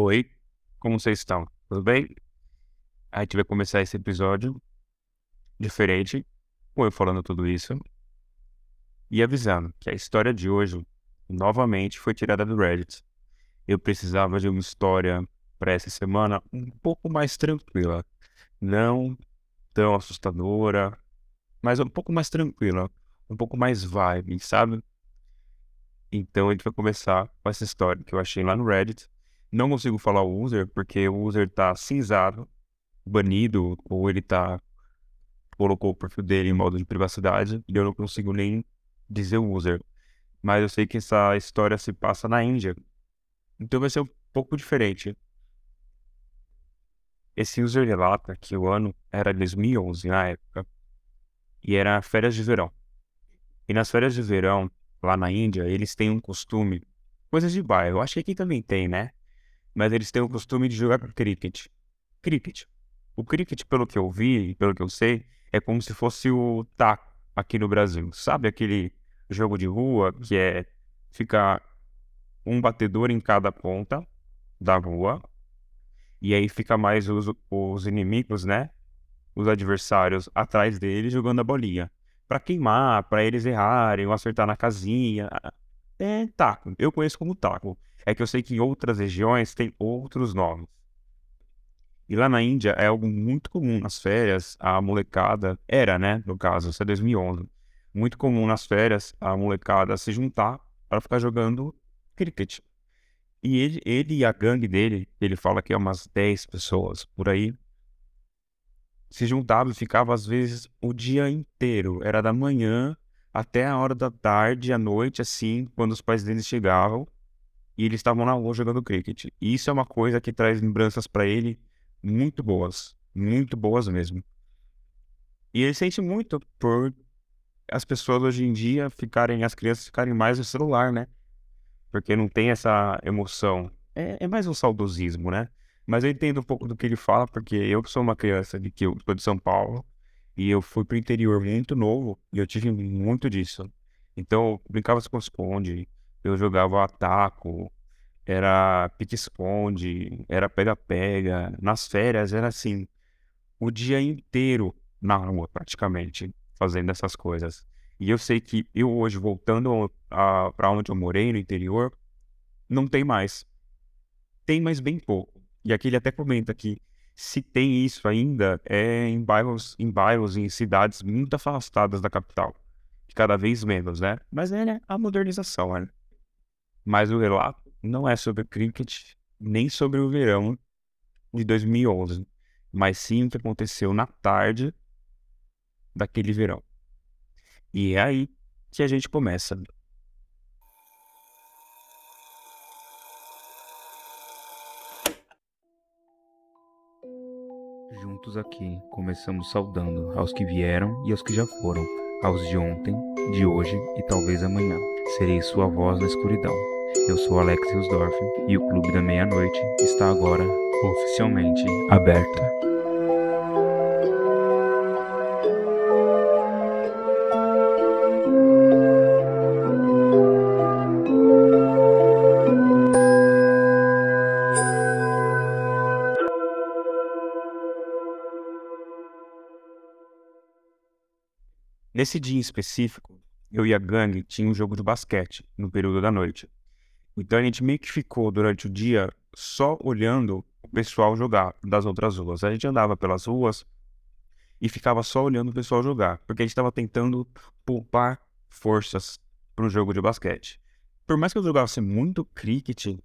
Oi, como vocês estão? Tudo bem? A gente vai começar esse episódio diferente, com eu falando tudo isso e avisando que a história de hoje novamente foi tirada do Reddit. Eu precisava de uma história para essa semana um pouco mais tranquila, não tão assustadora, mas um pouco mais tranquila, um pouco mais vibe, sabe? Então a gente vai começar com essa história que eu achei lá no Reddit. Não consigo falar o user, porque o user tá cinzado, banido, ou ele tá. colocou o perfil dele em modo de privacidade, e eu não consigo nem dizer o user. Mas eu sei que essa história se passa na Índia. Então vai ser um pouco diferente. Esse user relata que o ano era 2011 na época, e era férias de verão. E nas férias de verão, lá na Índia, eles têm um costume, coisas de bairro, acho que aqui também tem, né? Mas eles têm o costume de jogar cricket. Cricket. O cricket, pelo que eu vi e pelo que eu sei, é como se fosse o taco aqui no Brasil. Sabe aquele jogo de rua que é ficar um batedor em cada ponta da rua e aí fica mais os, os inimigos, né? Os adversários atrás dele jogando a bolinha para queimar, para eles errarem ou acertar na casinha. É taco. Eu conheço como taco. É que eu sei que em outras regiões tem outros nomes. E lá na Índia é algo muito comum nas férias, a molecada, era, né, no caso, isso é 2011, muito comum nas férias a molecada se juntar para ficar jogando cricket. E ele, ele e a gangue dele, ele fala que é umas 10 pessoas por aí, se juntavam e ficavam às vezes o dia inteiro. Era da manhã até a hora da tarde, à noite, assim, quando os pais deles chegavam e eles estavam na rua jogando cricket. E isso é uma coisa que traz lembranças para ele muito boas, muito boas mesmo. E ele sente muito por as pessoas hoje em dia ficarem, as crianças ficarem mais no celular, né? Porque não tem essa emoção. É, é mais um saudosismo, né? Mas eu entendo um pouco do que ele fala, porque eu sou uma criança de que eu sou de São Paulo e eu fui pro interior muito novo e eu tive muito disso. Então, eu brincava com esconde, eu jogava taco, era pique-esconde, era pega-pega. Nas férias era assim, o dia inteiro na rua, praticamente, fazendo essas coisas. E eu sei que eu hoje, voltando para onde eu morei, no interior, não tem mais. Tem, mas bem pouco. E aqui ele até comenta que se tem isso ainda é em bairros, em bairros, em cidades muito afastadas da capital. Cada vez menos, né? Mas é né, a modernização, né? Mas o relato não é sobre o cricket, nem sobre o verão de 2011, mas sim o que aconteceu na tarde daquele verão. E é aí que a gente começa. Juntos aqui, começamos saudando aos que vieram e aos que já foram, aos de ontem, de hoje e talvez amanhã. Serei sua voz na escuridão. Eu sou Alex Hilsdorf e o Clube da Meia-Noite está agora oficialmente aberto. Nesse dia em específico, eu e a gangue tinha um jogo de basquete no período da noite. Então a gente meio que ficou durante o dia só olhando o pessoal jogar das outras ruas. A gente andava pelas ruas e ficava só olhando o pessoal jogar, porque a gente estava tentando poupar forças para o jogo de basquete. Por mais que eu jogasse muito cricket,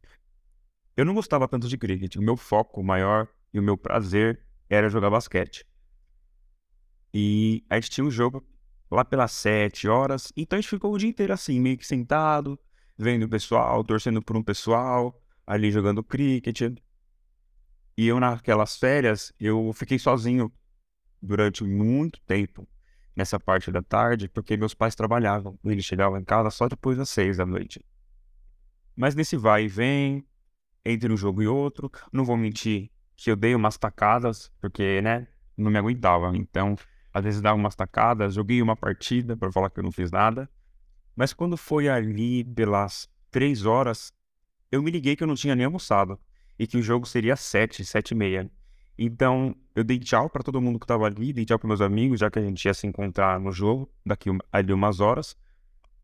eu não gostava tanto de cricket. O meu foco maior e o meu prazer era jogar basquete. E a gente tinha um jogo lá pelas sete horas. Então a gente ficou o dia inteiro assim, meio que sentado, vendo o pessoal, torcendo por um pessoal, ali jogando cricket. E eu, naquelas férias, eu fiquei sozinho durante muito tempo nessa parte da tarde, porque meus pais trabalhavam. Eles chegavam em casa só depois das seis da noite. Mas nesse vai e vem, entre um jogo e outro, não vou mentir que eu dei umas tacadas, porque, né, não me aguentava. Então, às vezes dava umas tacadas, joguei uma partida para falar que eu não fiz nada. Mas quando foi ali pelas três horas, eu me liguei que eu não tinha nem almoçado. e que o jogo seria sete, sete e meia. Então, eu dei tchau para todo mundo que estava ali, dei tchau para meus amigos, já que a gente ia se encontrar no jogo daqui ali umas horas,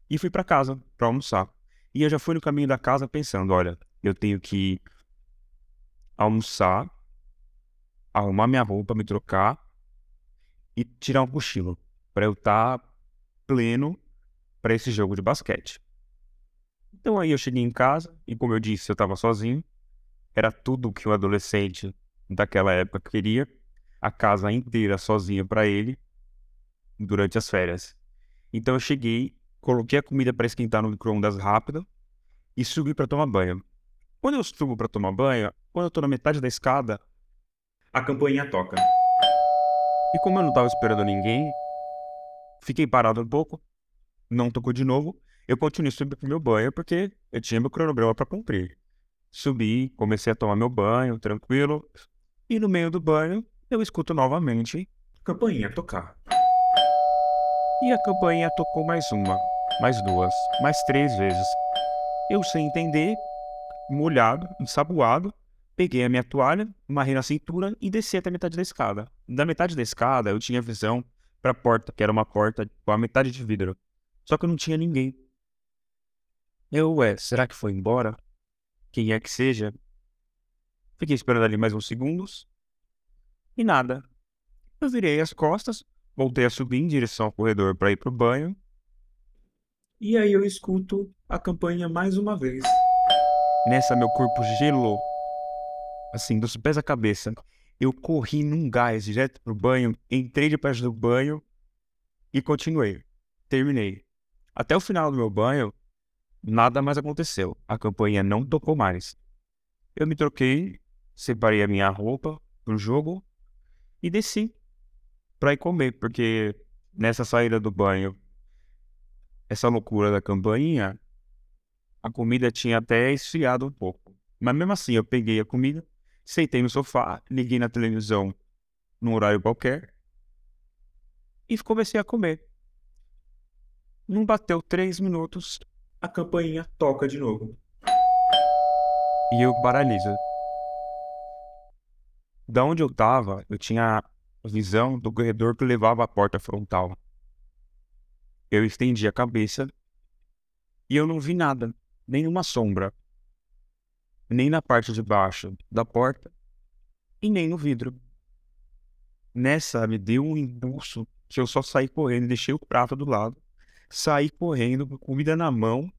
e fui para casa para almoçar. E eu já fui no caminho da casa pensando, olha, eu tenho que almoçar, arrumar minha roupa, me trocar e tirar um cochilo para eu estar tá pleno para esse jogo de basquete. Então aí eu cheguei em casa e como eu disse, eu estava sozinho. Era tudo que um adolescente daquela época queria, a casa inteira sozinha para ele durante as férias. Então eu cheguei, coloquei a comida para esquentar no micro-ondas rápido e subi para tomar banho. Quando eu subo para tomar banho, quando eu tô na metade da escada, a campainha toca. E como eu não estava esperando ninguém, fiquei parado um pouco, não tocou de novo, eu continuei subindo pro meu banho porque eu tinha meu cronograma para cumprir. Subi, comecei a tomar meu banho, tranquilo, e no meio do banho, eu escuto novamente a campainha tocar. E a campainha tocou mais uma, mais duas, mais três vezes. Eu, sem entender, molhado, ensaboado, peguei a minha toalha, marrei na cintura e desci até a metade da escada. Da metade da escada, eu tinha visão para a porta, que era uma porta com a metade de vidro. Só que eu não tinha ninguém. Eu, ué, será que foi embora? Quem é que seja? Fiquei esperando ali mais uns segundos. E nada. Eu virei as costas, voltei a subir em direção ao corredor para ir pro banho. E aí eu escuto a campanha mais uma vez. Nessa, meu corpo gelou. Assim, dos pés à cabeça. Eu corri num gás direto pro banho, entrei debaixo do banho e continuei. Terminei. Até o final do meu banho, nada mais aconteceu. A campanha não tocou mais. Eu me troquei separei a minha roupa pro jogo e desci para ir comer, porque nessa saída do banho, essa loucura da campainha, a comida tinha até esfriado um pouco. Mas mesmo assim, eu peguei a comida, sentei no sofá, liguei na televisão num horário qualquer e comecei a comer. Não bateu três minutos, a campainha toca de novo. E eu paraliso da onde eu tava, eu tinha a visão do corredor que levava à porta frontal. Eu estendi a cabeça e eu não vi nada, nenhuma sombra, nem na parte de baixo da porta e nem no vidro. Nessa me deu um impulso que eu só saí correndo e deixei o prato do lado, saí correndo com comida na mão,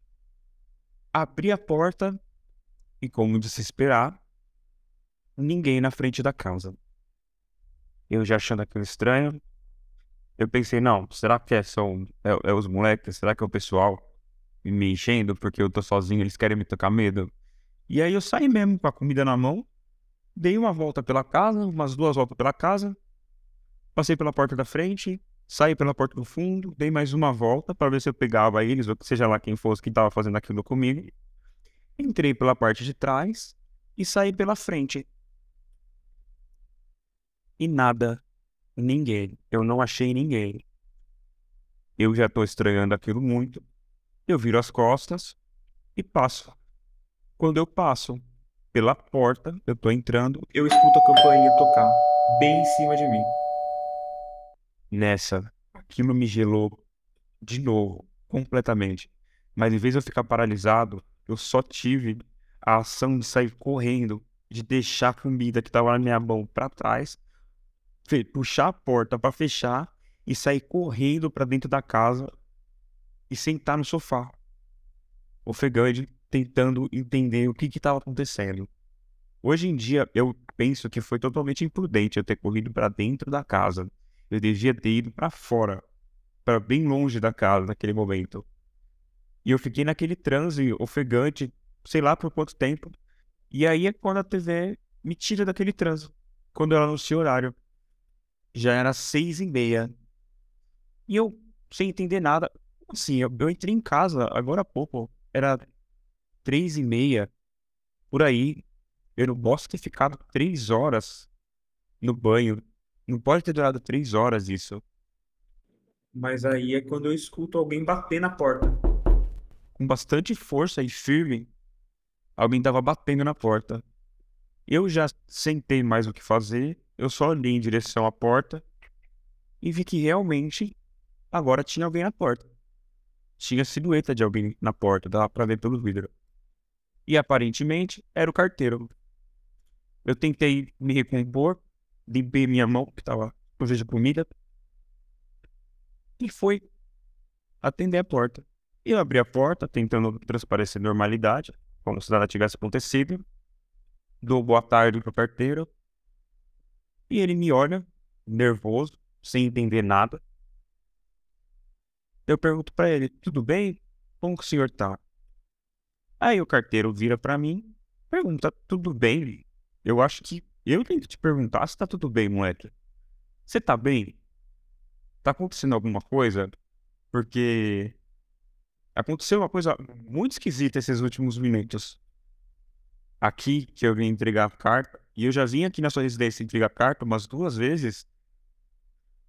abri a porta e, como de se esperar, ninguém na frente da casa. Eu já achando aquilo estranho, eu pensei, não, será que é, são, é, é os moleques? Será que é o pessoal me enchendo porque eu tô sozinho, eles querem me tocar medo? E aí eu saí mesmo com a comida na mão, dei uma volta pela casa, umas duas voltas pela casa, passei pela porta da frente, saí pela porta do fundo, dei mais uma volta para ver se eu pegava eles, ou seja lá quem fosse que estava fazendo aquilo comigo. Entrei pela parte de trás e saí pela frente e nada, ninguém. Eu não achei ninguém. Eu já estou estranhando aquilo muito. Eu viro as costas e passo. Quando eu passo pela porta, eu estou entrando, eu escuto a campainha tocar bem em cima de mim. Nessa, aquilo me gelou de novo, completamente. Mas em vez de eu ficar paralisado, eu só tive a ação de sair correndo, de deixar a comida que estava na minha mão para trás puxar a porta para fechar e sair correndo para dentro da casa e sentar no sofá. Ofegante, tentando entender o que estava acontecendo. Hoje em dia, eu penso que foi totalmente imprudente eu ter corrido para dentro da casa. Eu devia ter ido para fora, para bem longe da casa naquele momento. E eu fiquei naquele transe ofegante, sei lá por quanto tempo. E aí é quando a TV me tira daquele transe, quando ela anuncia o horário já era seis e meia. E eu, sem entender nada, assim, eu, eu entrei em casa agora há pouco, era três e meia, por aí. Eu não posso ter ficado três horas no banho. Não pode ter durado três horas isso. Mas aí é quando eu escuto alguém bater na porta. Com bastante força e firme, alguém tava batendo na porta. Eu já sentei mais o que fazer, eu só olhei em direção à porta e vi que realmente agora tinha alguém na porta. Tinha silhueta de alguém na porta, dava pra ver pelo vidro. E aparentemente era o carteiro. Eu tentei me recompor, limpei minha mão, que estava suja de comida, e foi atender a porta. Eu abri a porta, tentando transparecer normalidade, como se nada tivesse acontecido. Dou boa tarde pro carteiro. E ele me olha, nervoso, sem entender nada. Eu pergunto para ele: tudo bem? Como que o senhor tá? Aí o carteiro vira para mim, pergunta: tudo bem? Eu acho que eu tenho que te perguntar se tá tudo bem, moleque. Você tá bem? Tá acontecendo alguma coisa? Porque aconteceu uma coisa muito esquisita esses últimos minutos. Aqui que eu vim entregar a carta, e eu já vim aqui na sua residência entregar a carta umas duas vezes,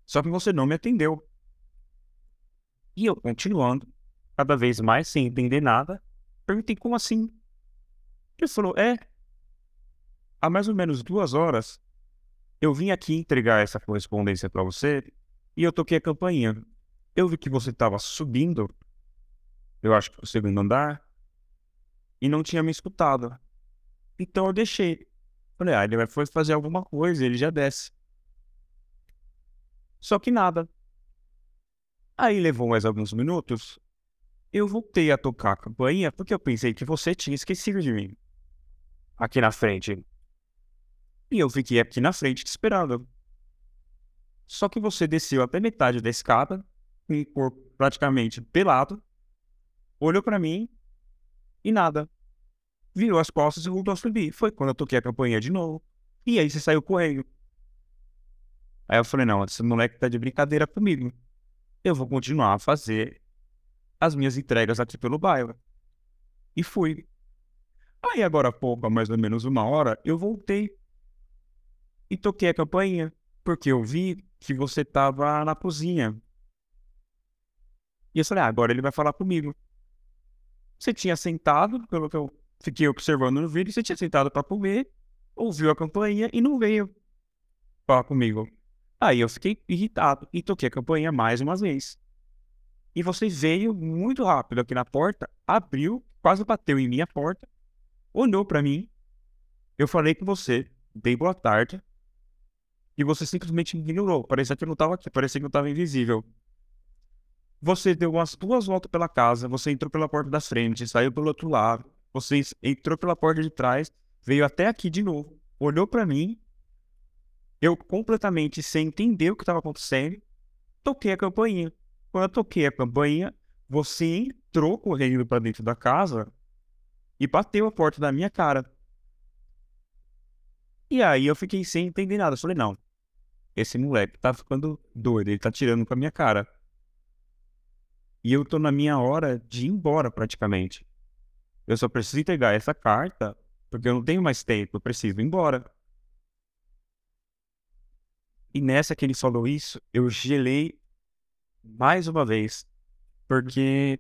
só que você não me atendeu. E eu continuando, cada vez mais sem entender nada, perguntei como assim? Ele falou: É, há mais ou menos duas horas eu vim aqui entregar essa correspondência para você e eu toquei a campainha. Eu vi que você estava subindo, eu acho que o segundo andar, e não tinha me escutado. Então eu deixei. Falei, ah, ele vai fazer alguma coisa, ele já desce. Só que nada. Aí levou mais alguns minutos. Eu voltei a tocar a campainha porque eu pensei que você tinha esquecido de mim. Aqui na frente. E eu fiquei aqui na frente te esperando. Só que você desceu até metade da escada, com o corpo praticamente pelado, olhou para mim e nada. Virou as costas e voltou a subir. Foi quando eu toquei a campainha de novo. E aí você saiu correndo. Aí eu falei, não, esse moleque tá de brincadeira comigo eu vou continuar a fazer as minhas entregas aqui pelo bairro. E fui. Aí agora há pouco, mais ou menos uma hora, eu voltei e toquei a campainha, porque eu vi que você estava na cozinha. E eu falei, ah, agora ele vai falar comigo. Você tinha sentado, pelo que eu fiquei observando no vídeo, você tinha sentado para comer, ouviu a campainha e não veio falar comigo. Aí eu fiquei irritado e toquei a campainha mais uma vez. E você veio muito rápido aqui na porta, abriu, quase bateu em minha porta, olhou para mim. Eu falei com você, dei boa tarde, e você simplesmente me ignorou. Parecia que não estava aqui, parecia que eu estava invisível. Você deu umas duas voltas pela casa, você entrou pela porta da frente, saiu pelo outro lado, você entrou pela porta de trás, veio até aqui de novo, olhou para mim eu completamente sem entender o que estava acontecendo, toquei a campainha. Quando eu toquei a campainha, você entrou correndo para dentro da casa e bateu a porta da minha cara. E aí eu fiquei sem entender nada. Eu falei, não, esse moleque tá ficando doido, ele tá tirando com a minha cara. E eu tô na minha hora de ir embora praticamente. Eu só preciso entregar essa carta, porque eu não tenho mais tempo, eu preciso ir embora. E nessa que ele falou isso, eu gelei mais uma vez. Porque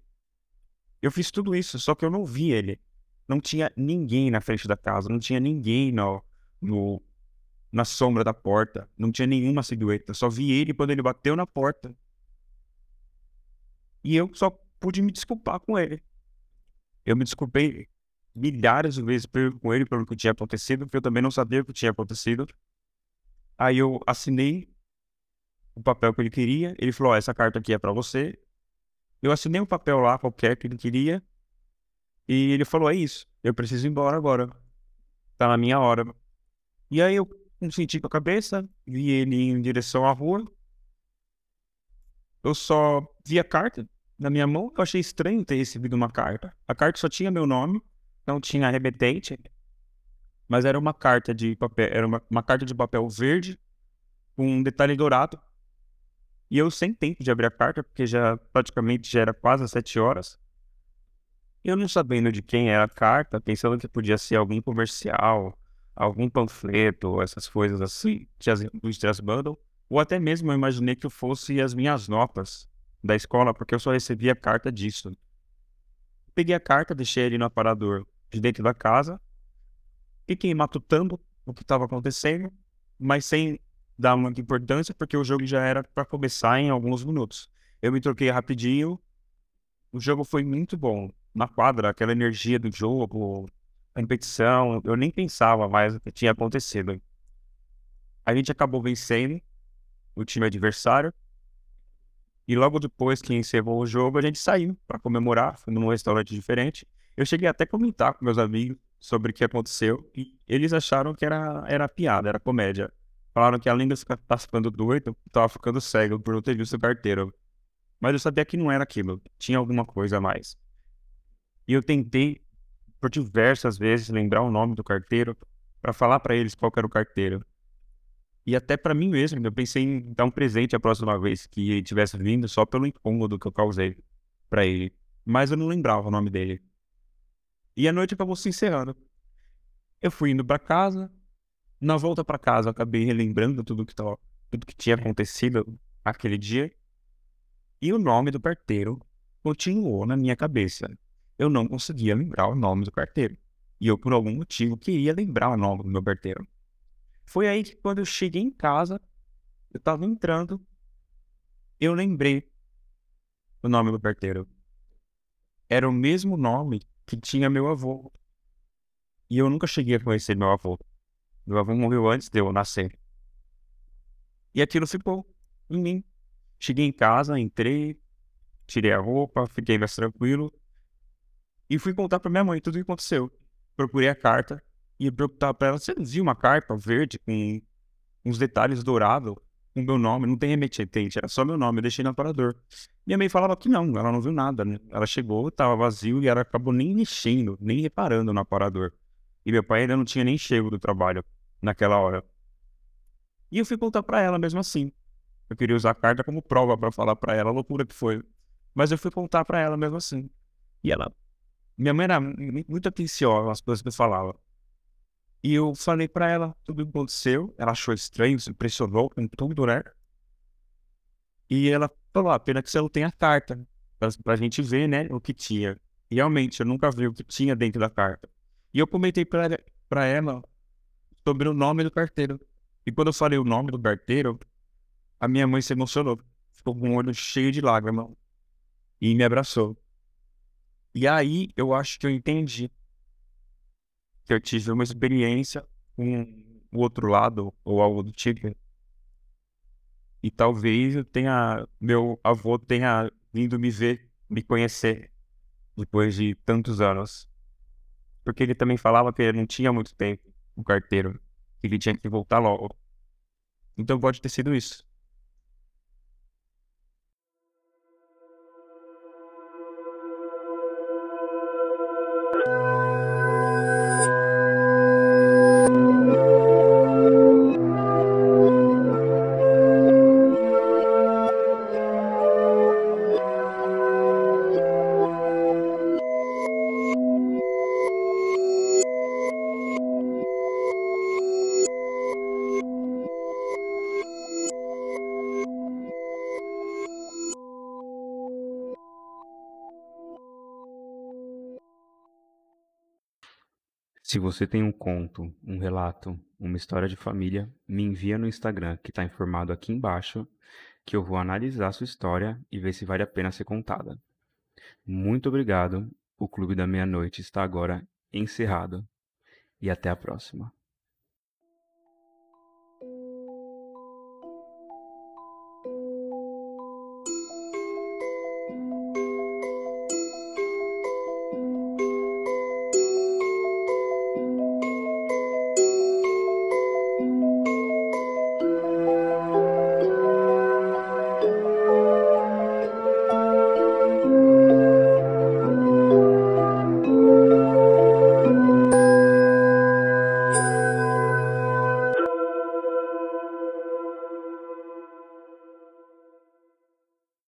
eu fiz tudo isso, só que eu não vi ele. Não tinha ninguém na frente da casa, não tinha ninguém no, no, na sombra da porta, não tinha nenhuma silhueta. Só vi ele quando ele bateu na porta. E eu só pude me desculpar com ele. Eu me desculpei milhares de vezes com ele pelo que tinha acontecido, porque eu também não sabia o que tinha acontecido. Aí eu assinei o papel que ele queria. Ele falou: oh, essa carta aqui é para você. Eu assinei um papel lá qualquer que ele queria. E ele falou: é isso. Eu preciso ir embora agora. Tá na minha hora. E aí eu senti com a cabeça, vi ele em direção à rua. Eu só vi a carta na minha mão. Eu achei estranho ter recebido uma carta. A carta só tinha meu nome, não tinha remetente mas era uma carta de papel, era uma, uma carta de papel verde com um detalhe dourado. E eu sem tempo de abrir a carta, porque já praticamente já era quase sete horas. Eu não sabendo de quem era a carta, pensando que podia ser algum comercial, algum panfleto, essas coisas assim, que as indústrias mandam. Ou até mesmo eu imaginei que fosse as minhas notas da escola, porque eu só recebia carta disso. Peguei a carta, deixei ele no aparador de dentro da casa, fiquei matutando o que estava acontecendo, mas sem dar muita importância, porque o jogo já era para começar em alguns minutos. Eu me troquei rapidinho, o jogo foi muito bom. Na quadra, aquela energia do jogo, competição, eu nem pensava mais o que tinha acontecido. A gente acabou vencendo o time adversário. E logo depois que encerrou o jogo, a gente saiu para comemorar, foi num restaurante diferente. Eu cheguei até a comentar com meus amigos sobre o que aconteceu e eles acharam que era, era piada, era comédia. Falaram que além de eu estar ficando doido, estava ficando cego por não ter visto o carteiro. Mas eu sabia que não era aquilo, tinha alguma coisa a mais. E eu tentei, por diversas vezes, lembrar o nome do carteiro para falar para eles qual era o carteiro. E até para mim mesmo, eu pensei em dar um presente a próxima vez que ele tivesse vindo só pelo incômodo que eu causei para ele. Mas eu não lembrava o nome dele. E a noite acabou se encerrando. Eu fui indo para casa. Na volta para casa, eu acabei relembrando tudo que, tava, tudo que tinha acontecido aquele dia. E o nome do carteiro continuou na minha cabeça. Eu não conseguia lembrar o nome do carteiro. E eu, por algum motivo, queria lembrar o nome do meu carteiro. Foi aí que quando eu cheguei em casa, eu tava entrando, eu lembrei o nome do carteiro. Era o mesmo nome que tinha meu avô. E eu nunca cheguei a conhecer meu avô. Meu avô morreu antes de eu nascer. E aquilo ficou em mim. Cheguei em casa, entrei, tirei a roupa, fiquei mais tranquilo. E fui contar para minha mãe tudo o que aconteceu. Procurei a carta e perguntar para ela: você viu uma carta verde com uns detalhes dourados com meu nome? Não tem remetente, era só meu nome, eu deixei no aparador. Minha mãe falava que não, ela não viu nada, né? Ela chegou, estava vazio e ela acabou nem mexendo, nem reparando no aparador. E meu pai ainda não tinha nem chego do trabalho naquela hora. E eu fui contar para ela mesmo assim. Eu queria usar a carta como prova para falar para ela a loucura que foi. Mas eu fui contar para ela mesmo assim. E ela. Minha mãe era muito atenciosa nas coisas que eu falava. E eu falei para ela tudo o que aconteceu. Ela achou estranho, se impressionou com tudo, né? E ela falou: ah, pena que você não tem a carta, pra, pra gente ver, né, o que tinha. E realmente, eu nunca vi o que tinha dentro da carta. E eu comentei pra, pra ela sobre o nome do carteiro. E quando eu falei o nome do carteiro, a minha mãe se emocionou. Ficou com o olho cheio de lágrimas. E me abraçou. E aí eu acho que eu entendi que eu tive uma experiência com o outro lado, ou algo do tipo. E talvez eu tenha, meu avô tenha vindo me ver, me conhecer, depois de tantos anos. Porque ele também falava que ele não tinha muito tempo, o carteiro, que ele tinha que voltar logo. Então pode ter sido isso. Se você tem um conto, um relato, uma história de família, me envia no Instagram, que está informado aqui embaixo, que eu vou analisar sua história e ver se vale a pena ser contada. Muito obrigado. O Clube da Meia-Noite está agora encerrado. E até a próxima.